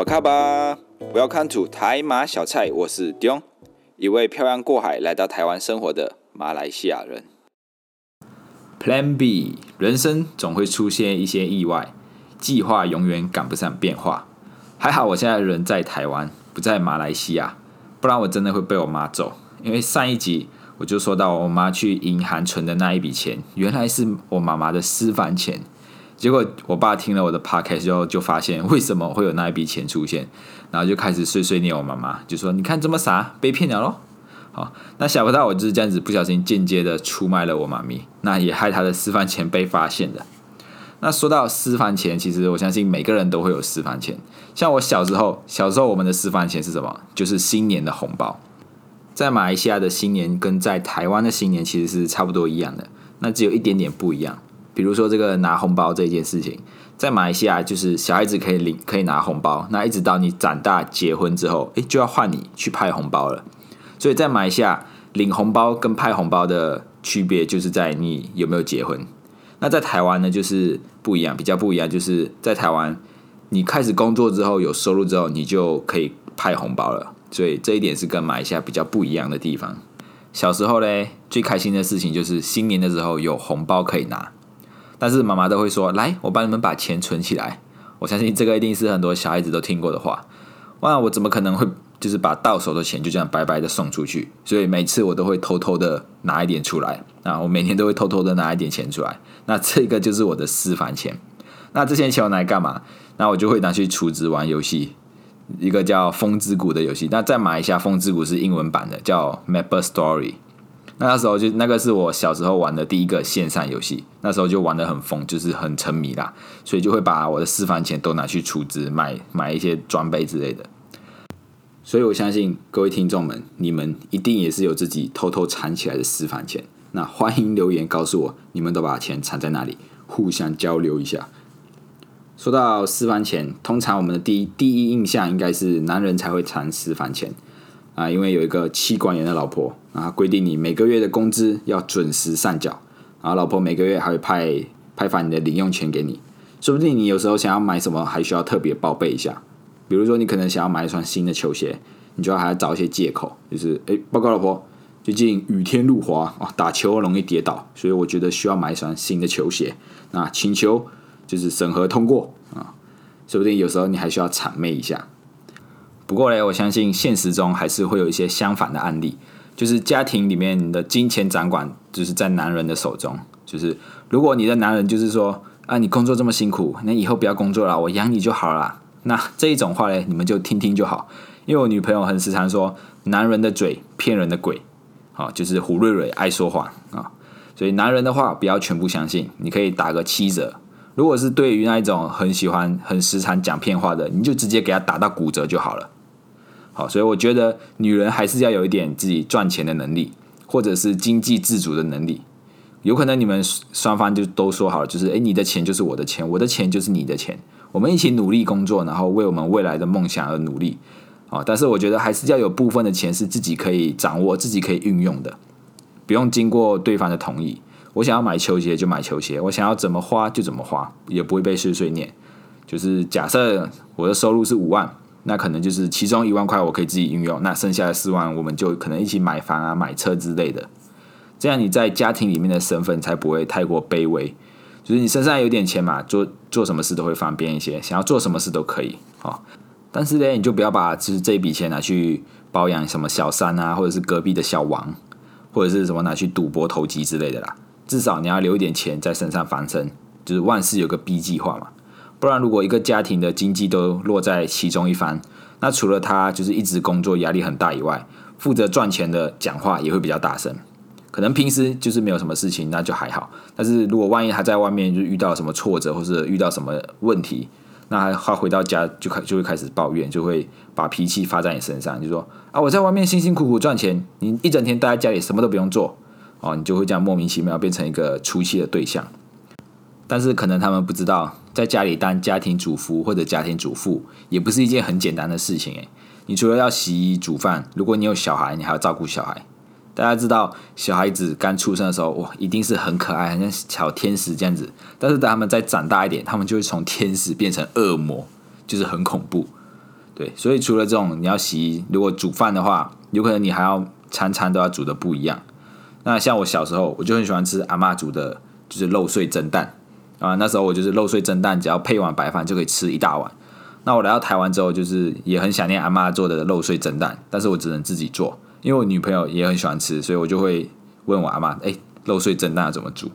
巴卡巴，Welcome to 台马小菜，我是 Dion，一位漂洋过海来到台湾生活的马来西亚人。Plan B，人生总会出现一些意外，计划永远赶不上变化。还好我现在人在台湾，不在马来西亚，不然我真的会被我妈揍。因为上一集我就说到我妈去银行存的那一笔钱，原来是我妈妈的私房钱。结果我爸听了我的 podcast 之后，就发现为什么会有那一笔钱出现，然后就开始碎碎念我妈妈，就说：“你看这么傻，被骗了咯。好，那想不到我就是这样子不小心间接的出卖了我妈咪，那也害她的私房钱被发现的。那说到私房钱，其实我相信每个人都会有私房钱。像我小时候，小时候我们的私房钱是什么？就是新年的红包。在马来西亚的新年跟在台湾的新年其实是差不多一样的，那只有一点点不一样。比如说这个拿红包这件事情，在马来西亚就是小孩子可以领可以拿红包，那一直到你长大结婚之后，诶，就要换你去派红包了。所以在马来西亚领红包跟派红包的区别就是在你有没有结婚。那在台湾呢，就是不一样，比较不一样，就是在台湾你开始工作之后有收入之后，你就可以派红包了。所以这一点是跟马来西亚比较不一样的地方。小时候嘞，最开心的事情就是新年的时候有红包可以拿。但是妈妈都会说：“来，我帮你们把钱存起来。”我相信这个一定是很多小孩子都听过的话。哇，我怎么可能会就是把到手的钱就这样白白的送出去？所以每次我都会偷偷的拿一点出来。啊，我每天都会偷偷的拿一点钱出来。那这个就是我的私房钱。那这些钱我拿来干嘛？那我就会拿去储值玩游戏，一个叫《风之谷》的游戏。那再买一下，《风之谷》是英文版的，叫《Maple Story》。那时候就那个是我小时候玩的第一个线上游戏，那时候就玩的很疯，就是很沉迷啦，所以就会把我的私房钱都拿去储值，买 买一些装备之类的。所以我相信各位听众们，你们一定也是有自己偷偷藏起来的私房钱。那欢迎留言告诉我，你们都把钱藏在哪里，互相交流一下。说到私房钱，通常我们的第一第一印象应该是男人才会藏私房钱。啊，因为有一个妻管严的老婆啊，规定你每个月的工资要准时上缴，然后老婆每个月还会派派发你的零用钱给你，说不定你有时候想要买什么，还需要特别报备一下。比如说你可能想要买一双新的球鞋，你就要还要找一些借口，就是哎，报告老婆，最近雨天路滑啊，打球容易跌倒，所以我觉得需要买一双新的球鞋。那请求就是审核通过啊，说不定有时候你还需要谄媚一下。不过嘞，我相信现实中还是会有一些相反的案例，就是家庭里面的金钱掌管就是在男人的手中。就是如果你的男人就是说啊，你工作这么辛苦，那以后不要工作了，我养你就好了。那这一种话嘞，你们就听听就好。因为我女朋友很时常说，男人的嘴骗人的鬼，啊，就是胡瑞瑞爱说谎啊。所以男人的话不要全部相信，你可以打个七折。如果是对于那一种很喜欢、很时常讲骗话的，你就直接给他打到骨折就好了。好，所以我觉得女人还是要有一点自己赚钱的能力，或者是经济自主的能力。有可能你们双方就都说好了，就是诶，你的钱就是我的钱，我的钱就是你的钱，我们一起努力工作，然后为我们未来的梦想而努力。啊，但是我觉得还是要有部分的钱是自己可以掌握、自己可以运用的，不用经过对方的同意。我想要买球鞋就买球鞋，我想要怎么花就怎么花，也不会被碎碎念。就是假设我的收入是五万。那可能就是其中一万块我可以自己运用，那剩下的四万我们就可能一起买房啊、买车之类的。这样你在家庭里面的身份才不会太过卑微。就是你身上有点钱嘛，做做什么事都会方便一些，想要做什么事都可以啊。但是呢，你就不要把就是这笔钱拿去包养什么小三啊，或者是隔壁的小王，或者是什么拿去赌博投机之类的啦。至少你要留一点钱在身上防身，就是万事有个 B 计划嘛。不然，如果一个家庭的经济都落在其中一方，那除了他就是一直工作压力很大以外，负责赚钱的讲话也会比较大声。可能平时就是没有什么事情，那就还好。但是如果万一他在外面就遇到什么挫折，或是遇到什么问题，那他回到家就开就会开始抱怨，就会把脾气发在你身上，就说啊，我在外面辛辛苦苦赚钱，你一整天待在家里什么都不用做，哦，你就会这样莫名其妙变成一个出气的对象。但是可能他们不知道，在家里当家庭主妇或者家庭主妇也不是一件很简单的事情诶。你除了要洗衣煮饭，如果你有小孩，你还要照顾小孩。大家知道，小孩子刚出生的时候，哇，一定是很可爱，很像小天使这样子。但是等他们再长大一点，他们就会从天使变成恶魔，就是很恐怖。对，所以除了这种你要洗衣，如果煮饭的话，有可能你还要餐餐都要煮的不一样。那像我小时候，我就很喜欢吃阿妈煮的，就是肉碎蒸蛋啊。那时候我就是肉碎蒸蛋，只要配碗白饭就可以吃一大碗。那我来到台湾之后，就是也很想念阿妈做的肉碎蒸蛋，但是我只能自己做，因为我女朋友也很喜欢吃，所以我就会问我阿妈：“哎，肉碎蒸蛋要怎么煮？”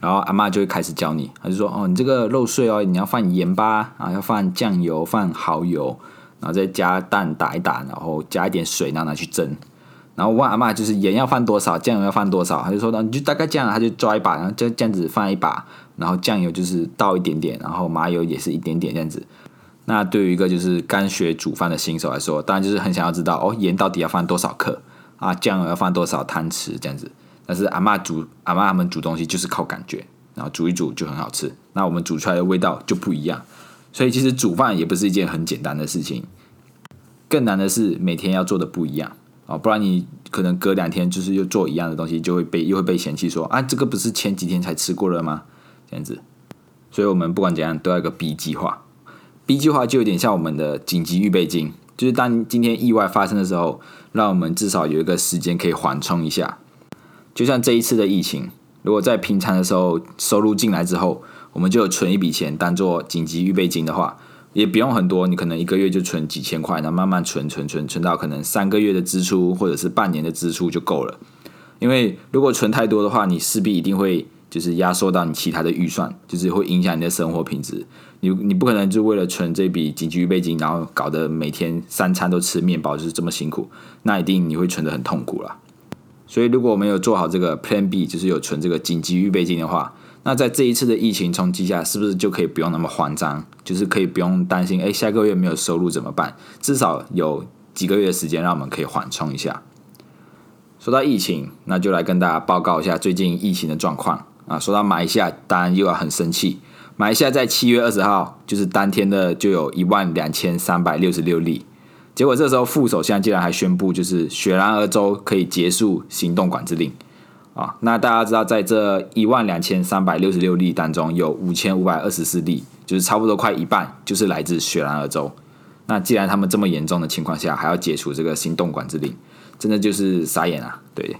然后阿妈就会开始教你，她就说：“哦，你这个肉碎哦，你要放盐巴啊，要放酱油，放蚝油。”然后再加蛋打一打，然后加一点水，然后拿去蒸。然后我问阿妈，就是盐要放多少，酱油要放多少？他就说呢，你就大概这样，他就抓一把，然后这这样子放一把，然后酱油就是倒一点点，然后麻油也是一点点这样子。那对于一个就是刚学煮饭的新手来说，当然就是很想要知道哦，盐到底要放多少克啊？酱油要放多少汤匙这样子。但是阿妈煮阿妈他们煮东西就是靠感觉，然后煮一煮就很好吃。那我们煮出来的味道就不一样。所以其实煮饭也不是一件很简单的事情，更难的是每天要做的不一样啊，不然你可能隔两天就是又做一样的东西，就会被又会被嫌弃说啊，这个不是前几天才吃过了吗？这样子，所以我们不管怎样都要一个 B 计划，B 计划就有点像我们的紧急预备金，就是当今天意外发生的时候，让我们至少有一个时间可以缓冲一下。就像这一次的疫情，如果在平常的时候收入进来之后。我们就存一笔钱当做紧急预备金的话，也不用很多，你可能一个月就存几千块，然后慢慢存存存存到可能三个月的支出或者是半年的支出就够了。因为如果存太多的话，你势必一定会就是压缩到你其他的预算，就是会影响你的生活品质。你你不可能就为了存这笔紧急预备金，然后搞得每天三餐都吃面包，就是这么辛苦，那一定你会存的很痛苦了。所以如果我们有做好这个 Plan B，就是有存这个紧急预备金的话。那在这一次的疫情冲击下，是不是就可以不用那么慌张？就是可以不用担心，哎，下个月没有收入怎么办？至少有几个月的时间，让我们可以缓冲一下。说到疫情，那就来跟大家报告一下最近疫情的状况啊。说到马来西亚，当然又要很生气。马来西亚在七月二十号，就是当天的就有一万两千三百六十六例，结果这时候副首相竟然还宣布，就是雪兰莪州可以结束行动管制令。啊，那大家知道，在这一万两千三百六十六例当中，有五千五百二十四例，就是差不多快一半，就是来自雪兰莪州。那既然他们这么严重的情况下，还要解除这个行动管制令，真的就是傻眼啊！对，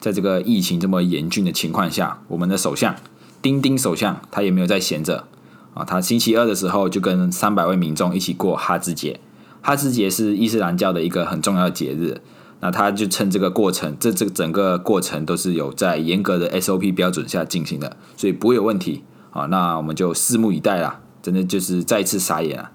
在这个疫情这么严峻的情况下，我们的首相丁丁首相他也没有在闲着啊，他星期二的时候就跟三百位民众一起过哈兹节。哈兹节是伊斯兰教的一个很重要的节日。那他就趁这个过程，这这整个过程都是有在严格的 SOP 标准下进行的，所以不会有问题啊。那我们就拭目以待啦，真的就是再一次傻眼啊！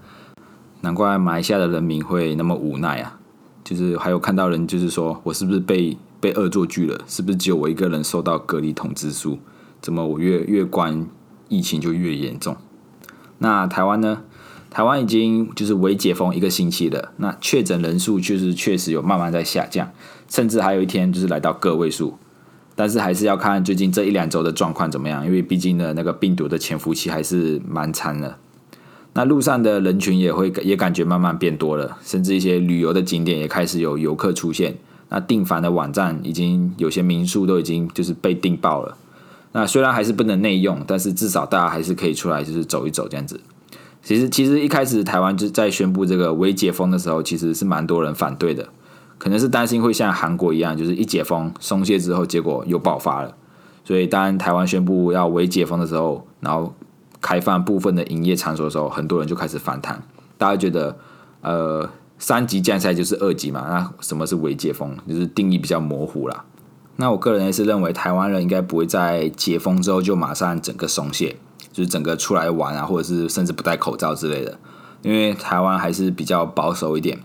难怪马来西亚的人民会那么无奈啊！就是还有看到人就是说我是不是被被恶作剧了？是不是只有我一个人收到隔离通知书？怎么我越越关疫情就越严重？那台湾呢？台湾已经就是微解封一个星期了，那确诊人数就是确实有慢慢在下降，甚至还有一天就是来到个位数，但是还是要看最近这一两周的状况怎么样，因为毕竟呢那个病毒的潜伏期还是蛮长的。那路上的人群也会也感觉慢慢变多了，甚至一些旅游的景点也开始有游客出现。那订房的网站已经有些民宿都已经就是被订爆了。那虽然还是不能内用，但是至少大家还是可以出来就是走一走这样子。其实，其实一开始台湾就在宣布这个微解封的时候，其实是蛮多人反对的，可能是担心会像韩国一样，就是一解封松懈之后，结果又爆发了。所以，当台湾宣布要微解封的时候，然后开放部分的营业场所的时候，很多人就开始反弹。大家觉得，呃，三级降下来就是二级嘛？那什么是微解封？就是定义比较模糊啦。那我个人也是认为，台湾人应该不会在解封之后就马上整个松懈。就是整个出来玩啊，或者是甚至不戴口罩之类的，因为台湾还是比较保守一点，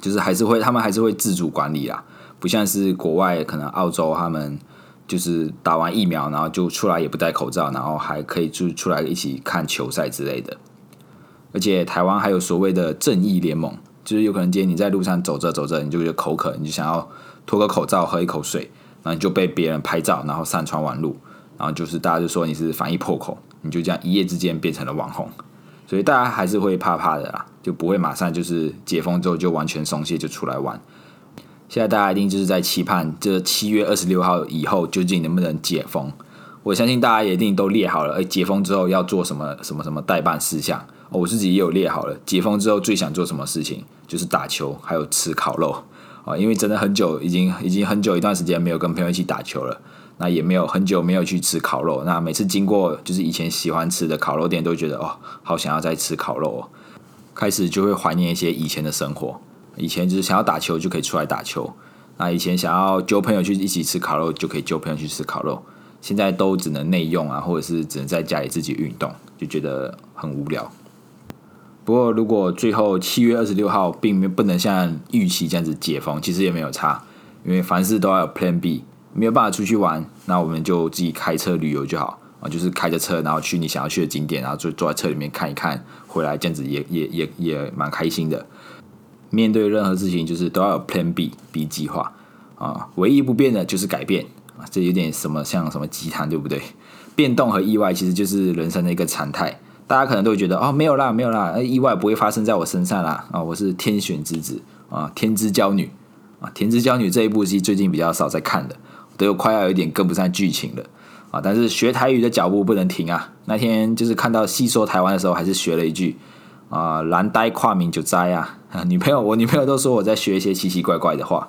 就是还是会他们还是会自主管理啊，不像是国外可能澳洲他们就是打完疫苗然后就出来也不戴口罩，然后还可以就出来一起看球赛之类的。而且台湾还有所谓的正义联盟，就是有可能今天你在路上走着走着，你就觉得口渴，你就想要脱个口罩喝一口水，然后你就被别人拍照，然后上传网路，然后就是大家就说你是防疫破口。你就这样一夜之间变成了网红，所以大家还是会怕怕的啦，就不会马上就是解封之后就完全松懈就出来玩。现在大家一定就是在期盼这七月二十六号以后究竟能不能解封。我相信大家也一定都列好了，哎，解封之后要做什么什么什么代办事项我自己也有列好了，解封之后最想做什么事情，就是打球，还有吃烤肉啊，因为真的很久，已经已经很久一段时间没有跟朋友一起打球了，那也没有很久没有去吃烤肉，那每次经过就是以前喜欢吃的烤肉店，都觉得哦，好想要再吃烤肉哦，开始就会怀念一些以前的生活，以前就是想要打球就可以出来打球，那以前想要揪朋友去一起吃烤肉就可以揪朋友去吃烤肉，现在都只能内用啊，或者是只能在家里自己运动，就觉得很无聊。不过，如果最后七月二十六号并没不能像预期这样子解封，其实也没有差，因为凡事都要有 Plan B，没有办法出去玩，那我们就自己开车旅游就好啊，就是开着车，然后去你想要去的景点，然后坐坐在车里面看一看，回来这样子也也也也蛮开心的。面对任何事情，就是都要有 Plan B B 计划啊，唯一不变的就是改变啊，这有点什么像什么鸡汤，对不对？变动和意外其实就是人生的一个常态。大家可能都会觉得哦，没有啦，没有啦，意外不会发生在我身上啦啊！我是天选之子啊，天之娇女啊，天之娇女这一部戏最近比较少在看的，都有快要有点跟不上剧情了啊！但是学台语的脚步不能停啊！那天就是看到细说台湾的时候，还是学了一句啊，蓝呆跨名就摘啊！女朋友，我女朋友都说我在学一些奇奇怪怪的话。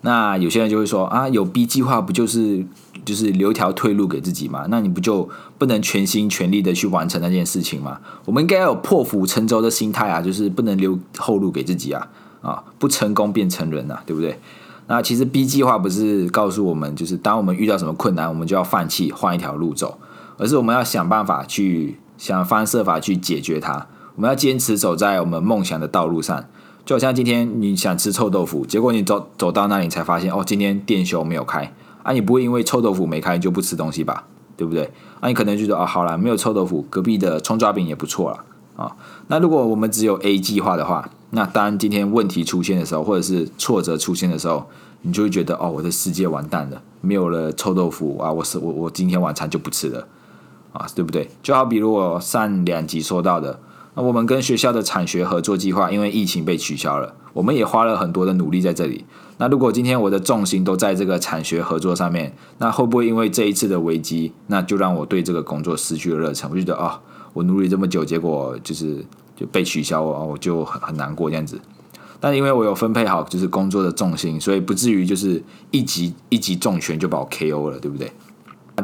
那有些人就会说啊，有 B 计划不就是就是留条退路给自己吗？那你不就不能全心全力的去完成那件事情吗？我们应该要有破釜沉舟的心态啊，就是不能留后路给自己啊啊！不成功变成人啊，对不对？那其实 B 计划不是告诉我们，就是当我们遇到什么困难，我们就要放弃换一条路走，而是我们要想办法去想方设法去解决它。我们要坚持走在我们梦想的道路上。就好像今天你想吃臭豆腐，结果你走走到那里才发现，哦，今天店休没有开啊！你不会因为臭豆腐没开就不吃东西吧？对不对？啊，你可能觉得哦，好了，没有臭豆腐，隔壁的葱抓饼也不错了啊。那如果我们只有 A 计划的话，那当今天问题出现的时候，或者是挫折出现的时候，你就会觉得哦，我的世界完蛋了，没有了臭豆腐啊！我是我我今天晚餐就不吃了啊，对不对？就好比如我上两集说到的。那我们跟学校的产学合作计划，因为疫情被取消了，我们也花了很多的努力在这里。那如果今天我的重心都在这个产学合作上面，那会不会因为这一次的危机，那就让我对这个工作失去了热忱？我觉得啊，我努力这么久，结果就是就被取消了，我就很很难过这样子。但因为我有分配好就是工作的重心，所以不至于就是一击一击重拳就把我 KO 了，对不对？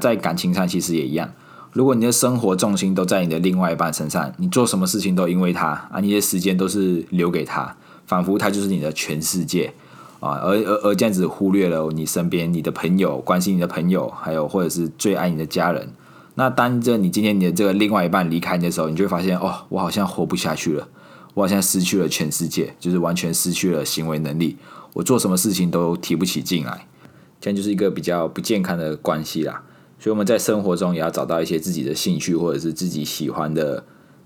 在感情上其实也一样。如果你的生活重心都在你的另外一半身上，你做什么事情都因为他啊，你的时间都是留给他，仿佛他就是你的全世界啊，而而而这样子忽略了你身边你的朋友，关心你的朋友，还有或者是最爱你的家人。那当着你今天你的这个另外一半离开你的时候，你就会发现哦，我好像活不下去了，我好像失去了全世界，就是完全失去了行为能力，我做什么事情都提不起劲来，这样就是一个比较不健康的关系啦。所以我们在生活中也要找到一些自己的兴趣，或者是自己喜欢的、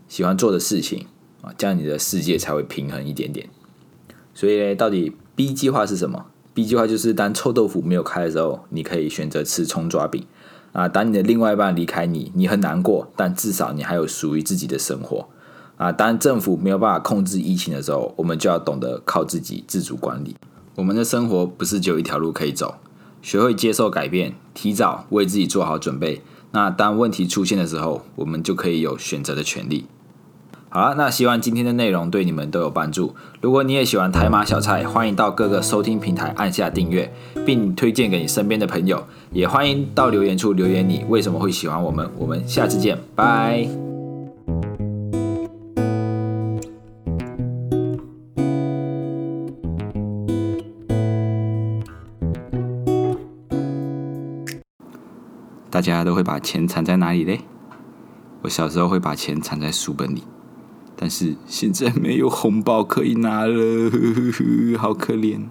喜欢做的事情啊，这样你的世界才会平衡一点点。所以，到底 B 计划是什么？B 计划就是当臭豆腐没有开的时候，你可以选择吃葱抓饼啊。当你的另外一半离开你，你很难过，但至少你还有属于自己的生活啊。当政府没有办法控制疫情的时候，我们就要懂得靠自己自主管理。我们的生活不是只有一条路可以走。学会接受改变，提早为自己做好准备。那当问题出现的时候，我们就可以有选择的权利。好了，那希望今天的内容对你们都有帮助。如果你也喜欢台马小菜，欢迎到各个收听平台按下订阅，并推荐给你身边的朋友。也欢迎到留言处留言你为什么会喜欢我们。我们下次见，拜。大家都会把钱藏在哪里嘞？我小时候会把钱藏在书本里，但是现在没有红包可以拿了，呵呵呵好可怜。